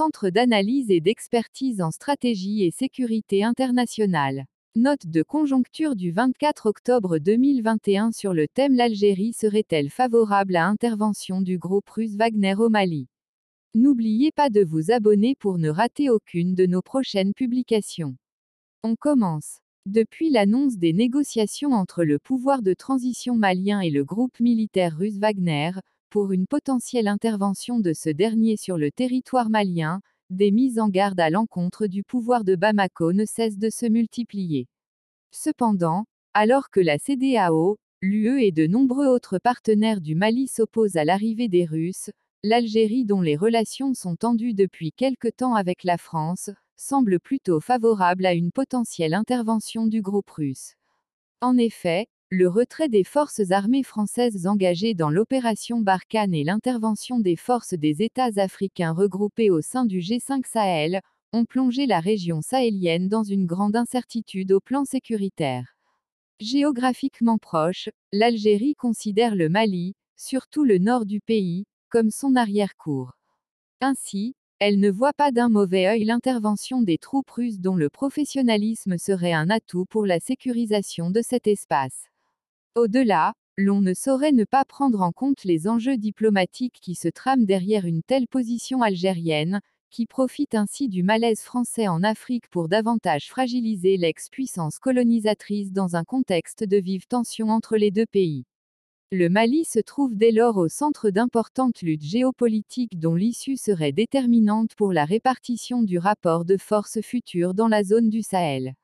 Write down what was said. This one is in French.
centre d'analyse et d'expertise en stratégie et sécurité internationale. Note de conjoncture du 24 octobre 2021 sur le thème L'Algérie serait-elle favorable à intervention du groupe russe Wagner au Mali? N'oubliez pas de vous abonner pour ne rater aucune de nos prochaines publications. On commence. Depuis l'annonce des négociations entre le pouvoir de transition malien et le groupe militaire russe Wagner, pour une potentielle intervention de ce dernier sur le territoire malien, des mises en garde à l'encontre du pouvoir de Bamako ne cessent de se multiplier. Cependant, alors que la CDAO, l'UE et de nombreux autres partenaires du Mali s'opposent à l'arrivée des Russes, l'Algérie dont les relations sont tendues depuis quelque temps avec la France, semble plutôt favorable à une potentielle intervention du groupe russe. En effet, le retrait des forces armées françaises engagées dans l'opération Barkhane et l'intervention des forces des États africains regroupées au sein du G5 Sahel, ont plongé la région sahélienne dans une grande incertitude au plan sécuritaire. Géographiquement proche, l'Algérie considère le Mali, surtout le nord du pays, comme son arrière-cour. Ainsi, elle ne voit pas d'un mauvais œil l'intervention des troupes russes dont le professionnalisme serait un atout pour la sécurisation de cet espace. Au-delà, l'on ne saurait ne pas prendre en compte les enjeux diplomatiques qui se trament derrière une telle position algérienne, qui profite ainsi du malaise français en Afrique pour davantage fragiliser l'ex-puissance colonisatrice dans un contexte de vive tension entre les deux pays. Le Mali se trouve dès lors au centre d'importantes luttes géopolitiques dont l'issue serait déterminante pour la répartition du rapport de force future dans la zone du Sahel.